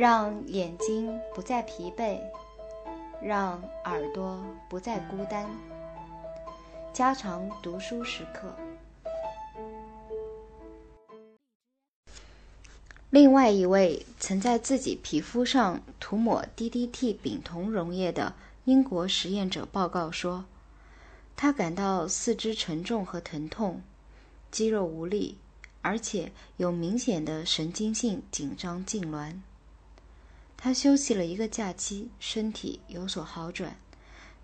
让眼睛不再疲惫，让耳朵不再孤单。加长读书时刻。另外一位曾在自己皮肤上涂抹 DDT 丙酮溶液的英国实验者报告说，他感到四肢沉重和疼痛，肌肉无力，而且有明显的神经性紧张痉挛。他休息了一个假期，身体有所好转。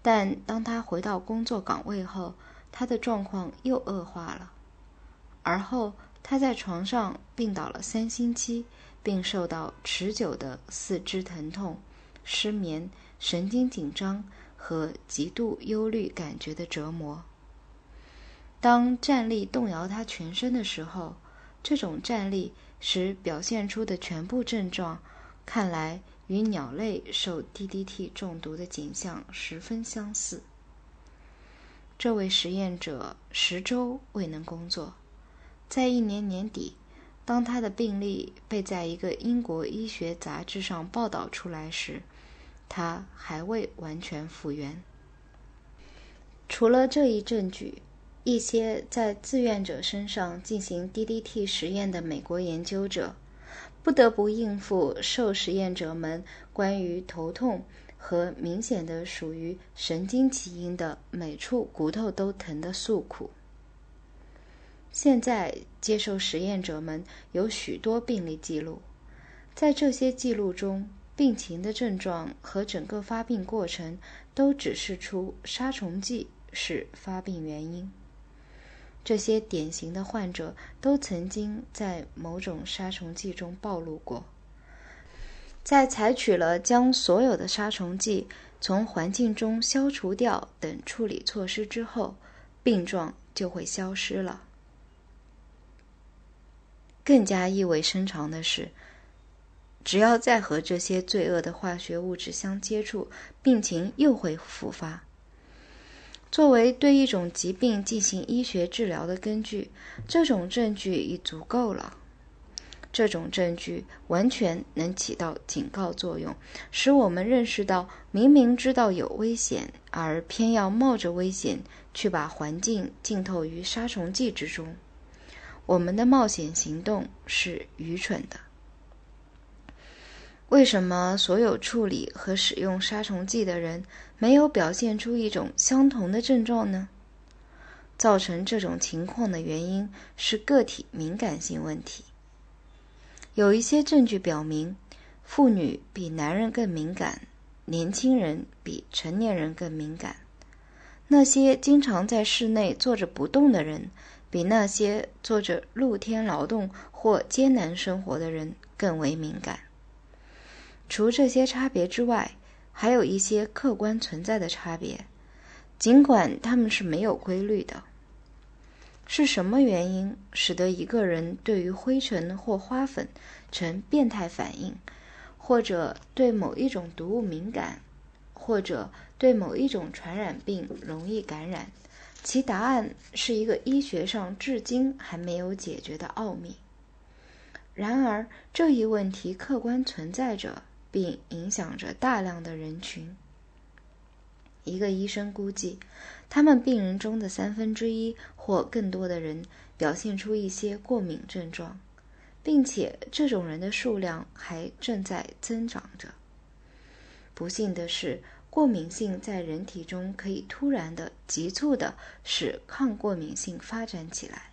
但当他回到工作岗位后，他的状况又恶化了。而后，他在床上病倒了三星期，并受到持久的四肢疼痛、失眠、神经紧张和极度忧虑感觉的折磨。当站立动摇他全身的时候，这种站立使表现出的全部症状看来。与鸟类受 DDT 中毒的景象十分相似。这位实验者十周未能工作，在一年年底，当他的病例被在一个英国医学杂志上报道出来时，他还未完全复原。除了这一证据，一些在志愿者身上进行 DDT 实验的美国研究者。不得不应付受实验者们关于头痛和明显的属于神经起因的每处骨头都疼的诉苦。现在接受实验者们有许多病例记录，在这些记录中，病情的症状和整个发病过程都指示出杀虫剂是发病原因。这些典型的患者都曾经在某种杀虫剂中暴露过。在采取了将所有的杀虫剂从环境中消除掉等处理措施之后，病状就会消失了。更加意味深长的是，只要再和这些罪恶的化学物质相接触，病情又会复发。作为对一种疾病进行医学治疗的根据，这种证据已足够了。这种证据完全能起到警告作用，使我们认识到，明明知道有危险，而偏要冒着危险去把环境浸透于杀虫剂之中，我们的冒险行动是愚蠢的。为什么所有处理和使用杀虫剂的人没有表现出一种相同的症状呢？造成这种情况的原因是个体敏感性问题。有一些证据表明，妇女比男人更敏感，年轻人比成年人更敏感。那些经常在室内坐着不动的人，比那些做着露天劳动或艰难生活的人更为敏感。除这些差别之外，还有一些客观存在的差别，尽管它们是没有规律的。是什么原因使得一个人对于灰尘或花粉呈变态反应，或者对某一种毒物敏感，或者对某一种传染病容易感染？其答案是一个医学上至今还没有解决的奥秘。然而，这一问题客观存在着。并影响着大量的人群。一个医生估计，他们病人中的三分之一或更多的人表现出一些过敏症状，并且这种人的数量还正在增长着。不幸的是，过敏性在人体中可以突然的、急促的使抗过敏性发展起来。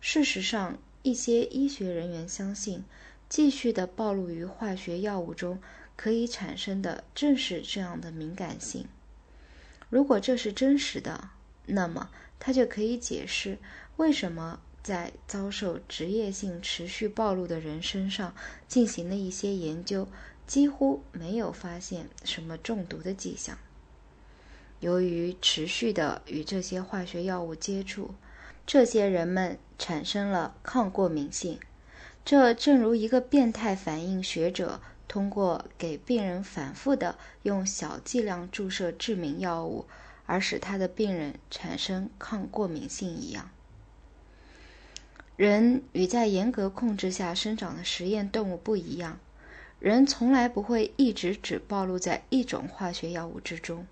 事实上，一些医学人员相信。继续的暴露于化学药物中，可以产生的正是这样的敏感性。如果这是真实的，那么它就可以解释为什么在遭受职业性持续暴露的人身上进行的一些研究几乎没有发现什么中毒的迹象。由于持续的与这些化学药物接触，这些人们产生了抗过敏性。这正如一个变态反应学者通过给病人反复的用小剂量注射致命药物，而使他的病人产生抗过敏性一样。人与在严格控制下生长的实验动物不一样，人从来不会一直只暴露在一种化学药物之中。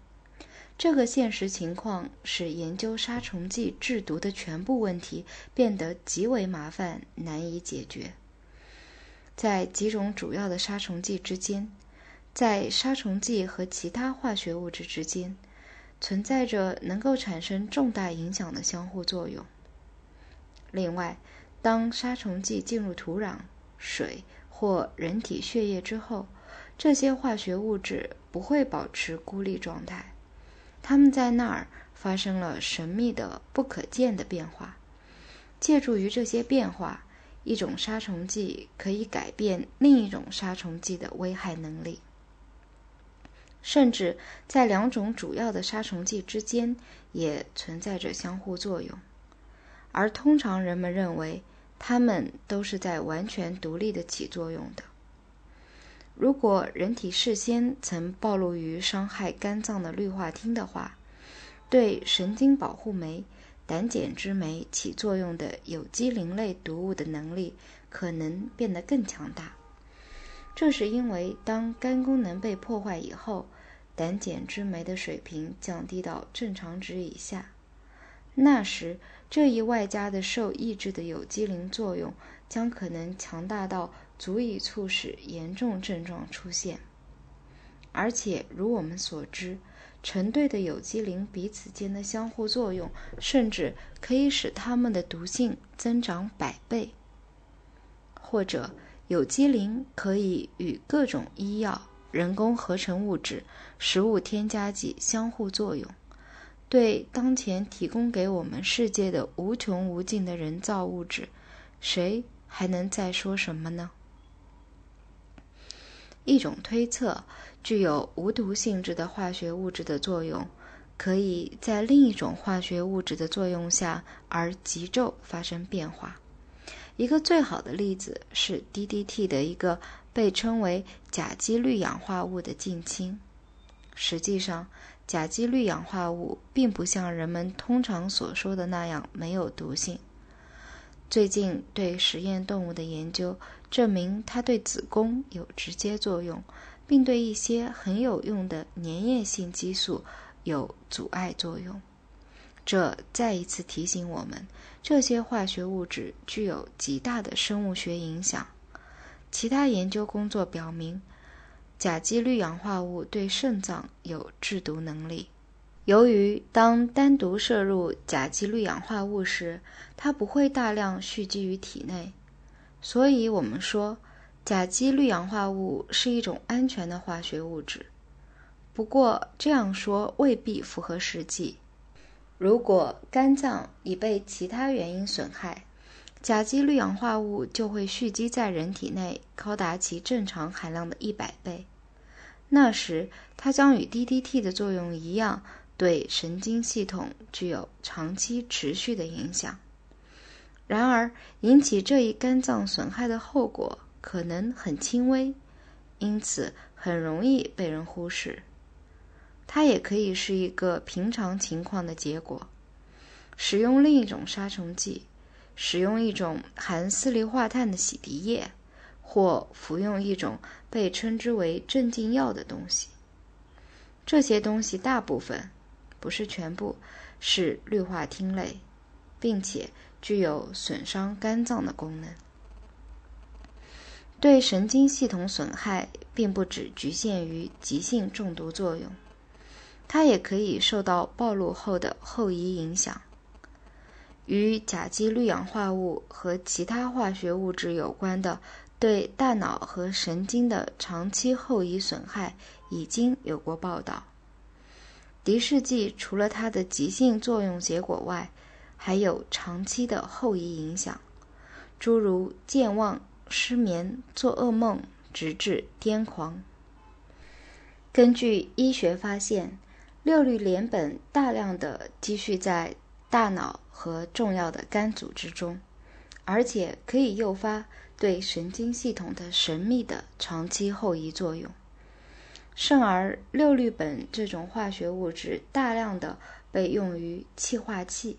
这个现实情况使研究杀虫剂制毒的全部问题变得极为麻烦，难以解决。在几种主要的杀虫剂之间，在杀虫剂和其他化学物质之间，存在着能够产生重大影响的相互作用。另外，当杀虫剂进入土壤、水或人体血液之后，这些化学物质不会保持孤立状态，它们在那儿发生了神秘的、不可见的变化。借助于这些变化，一种杀虫剂可以改变另一种杀虫剂的危害能力。甚至在两种主要的杀虫剂之间也存在着相互作用，而通常人们认为它们都是在完全独立的起作用的。如果人体事先曾暴露于伤害肝脏的氯化烃的话，对神经保护酶胆碱之酶起作用的有机磷类毒物的能力可能变得更强大。这是因为当肝功能被破坏以后，胆碱之酶的水平降低到正常值以下，那时这一外加的受抑制的有机磷作用将可能强大到足以促使严重症状出现。而且，如我们所知，成对的有机磷彼此间的相互作用，甚至可以使它们的毒性增长百倍。或者，有机磷可以与各种医药。人工合成物质、食物添加剂相互作用，对当前提供给我们世界的无穷无尽的人造物质，谁还能再说什么呢？一种推测，具有无毒性质的化学物质的作用，可以在另一种化学物质的作用下而急骤发生变化。一个最好的例子是 DDT 的一个。被称为甲基氯氧化物的近亲，实际上，甲基氯氧化物并不像人们通常所说的那样没有毒性。最近对实验动物的研究证明，它对子宫有直接作用，并对一些很有用的粘液性激素有阻碍作用。这再一次提醒我们，这些化学物质具有极大的生物学影响。其他研究工作表明，甲基氯氧化物对肾脏有制毒能力。由于当单独摄入甲基氯氧化物时，它不会大量蓄积于体内，所以我们说甲基氯氧化物是一种安全的化学物质。不过这样说未必符合实际。如果肝脏已被其他原因损害，甲基氯氧化物就会蓄积在人体内，高达其正常含量的一百倍。那时，它将与 DDT 的作用一样，对神经系统具有长期持续的影响。然而，引起这一肝脏损害的后果可能很轻微，因此很容易被人忽视。它也可以是一个平常情况的结果。使用另一种杀虫剂。使用一种含四氯化碳的洗涤液，或服用一种被称之为镇静药的东西。这些东西大部分，不是全部，是氯化烃类，并且具有损伤肝脏的功能。对神经系统损害并不只局限于急性中毒作用，它也可以受到暴露后的后遗影响。与甲基氯氧化物和其他化学物质有关的对大脑和神经的长期后遗损害已经有过报道。敌视剂除了它的急性作用结果外，还有长期的后遗影响，诸如健忘、失眠、做噩梦，直至癫狂。根据医学发现，六氯联苯大量的积蓄在。大脑和重要的肝组织中，而且可以诱发对神经系统的神秘的长期后遗作用。甚而，六氯苯这种化学物质大量的被用于气化器，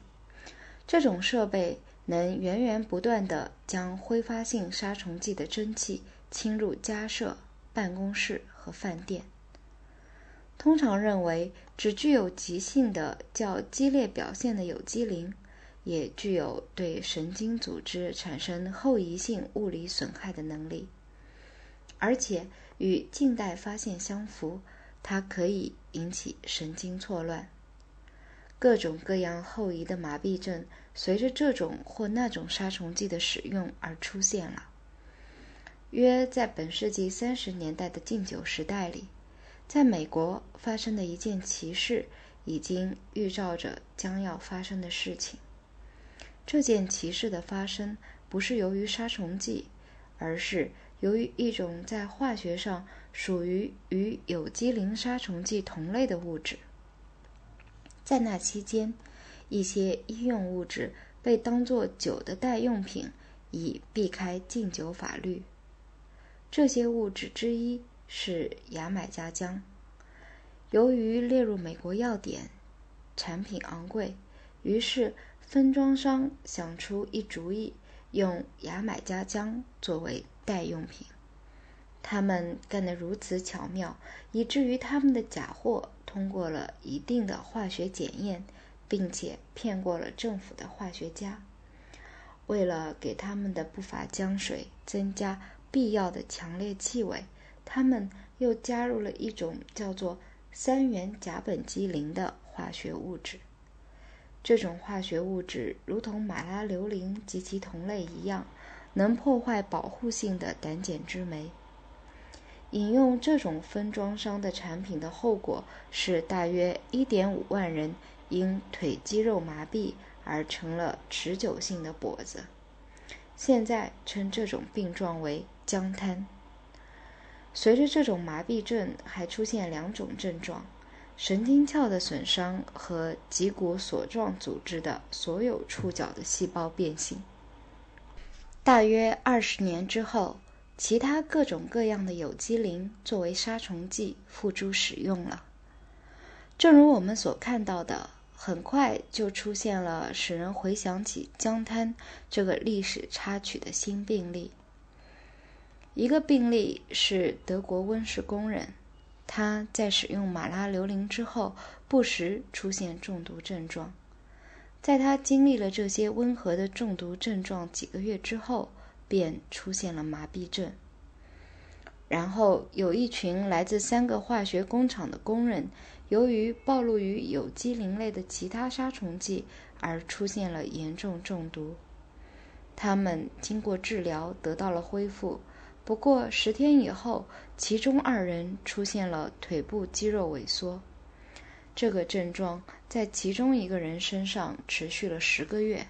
这种设备能源源不断地将挥发性杀虫剂的蒸汽侵入家舍办公室和饭店。通常认为，只具有急性的较激烈表现的有机磷，也具有对神经组织产生后遗性物理损害的能力，而且与近代发现相符，它可以引起神经错乱。各种各样后遗的麻痹症，随着这种或那种杀虫剂的使用而出现了。约在本世纪三十年代的禁酒时代里，在美国发生的一件奇事，已经预兆着将要发生的事情。这件奇事的发生，不是由于杀虫剂，而是由于一种在化学上属于与有机磷杀虫剂同类的物质。在那期间，一些医用物质被当作酒的代用品，以避开禁酒法律。这些物质之一是牙买加姜。由于列入美国药典，产品昂贵，于是分装商想出一主意，用牙买加姜作为代用品。他们干得如此巧妙，以至于他们的假货通过了一定的化学检验，并且骗过了政府的化学家。为了给他们的不法浆水增加必要的强烈气味，他们又加入了一种叫做三元甲苯基磷的化学物质。这种化学物质如同马拉硫磷及其同类一样，能破坏保护性的胆碱之酶。饮用这种分装商的产品的后果是，大约1.5万人因腿肌肉麻痹而成了持久性的跛子。现在称这种病状为“僵瘫”。随着这种麻痹症，还出现两种症状：神经鞘的损伤和脊骨索状组织的所有触角的细胞变性。大约二十年之后。其他各种各样的有机磷作为杀虫剂付诸使用了。正如我们所看到的，很快就出现了使人回想起江滩这个历史插曲的新病例。一个病例是德国温室工人，他在使用马拉硫磷之后，不时出现中毒症状。在他经历了这些温和的中毒症状几个月之后，便出现了麻痹症。然后有一群来自三个化学工厂的工人，由于暴露于有机磷类的其他杀虫剂而出现了严重中毒。他们经过治疗得到了恢复，不过十天以后，其中二人出现了腿部肌肉萎缩。这个症状在其中一个人身上持续了十个月。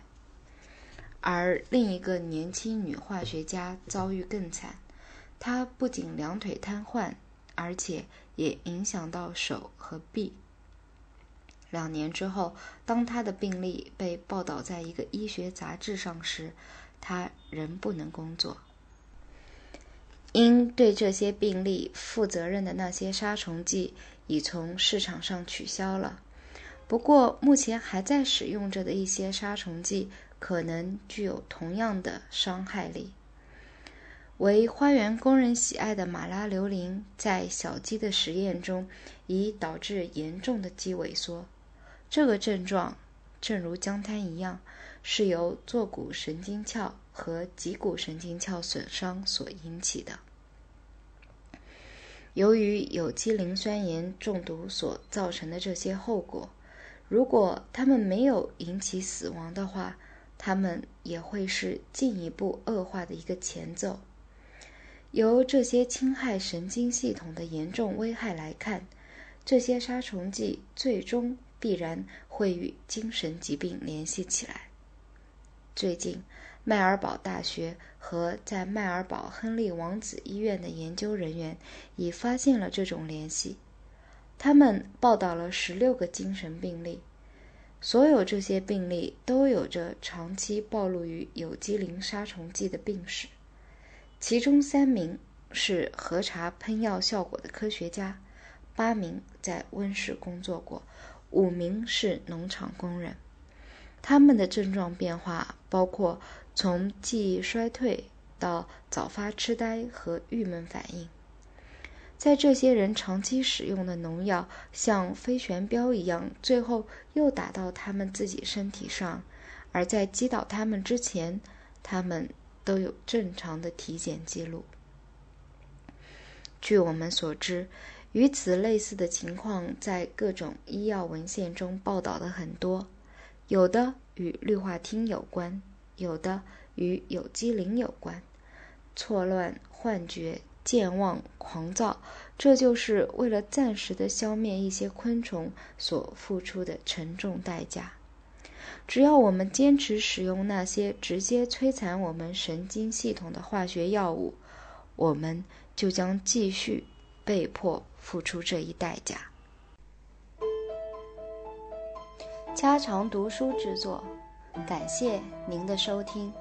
而另一个年轻女化学家遭遇更惨，她不仅两腿瘫痪，而且也影响到手和臂。两年之后，当她的病例被报道在一个医学杂志上时，她仍不能工作。因对这些病例负责任的那些杀虫剂已从市场上取消了，不过目前还在使用着的一些杀虫剂。可能具有同样的伤害力。为花园工人喜爱的马拉硫磷，在小鸡的实验中已导致严重的肌萎缩。这个症状，正如僵瘫一样，是由坐骨神经鞘和脊骨神经鞘损伤所引起的。由于有机磷酸盐中毒所造成的这些后果，如果它们没有引起死亡的话，它们也会是进一步恶化的一个前奏。由这些侵害神经系统的严重危害来看，这些杀虫剂最终必然会与精神疾病联系起来。最近，迈尔堡大学和在迈尔堡亨利王子医院的研究人员已发现了这种联系。他们报道了十六个精神病例。所有这些病例都有着长期暴露于有机磷杀虫剂的病史，其中三名是核查喷药效果的科学家，八名在温室工作过，五名是农场工人。他们的症状变化包括从记忆衰退到早发痴呆和郁闷反应。在这些人长期使用的农药像飞旋镖一样，最后又打到他们自己身体上，而在击倒他们之前，他们都有正常的体检记录。据我们所知，与此类似的情况在各种医药文献中报道的很多，有的与氯化烃有关，有的与有机磷有关。错乱、幻觉。健忘、狂躁，这就是为了暂时的消灭一些昆虫所付出的沉重代价。只要我们坚持使用那些直接摧残我们神经系统的化学药物，我们就将继续被迫付出这一代价。家常读书制作，感谢您的收听。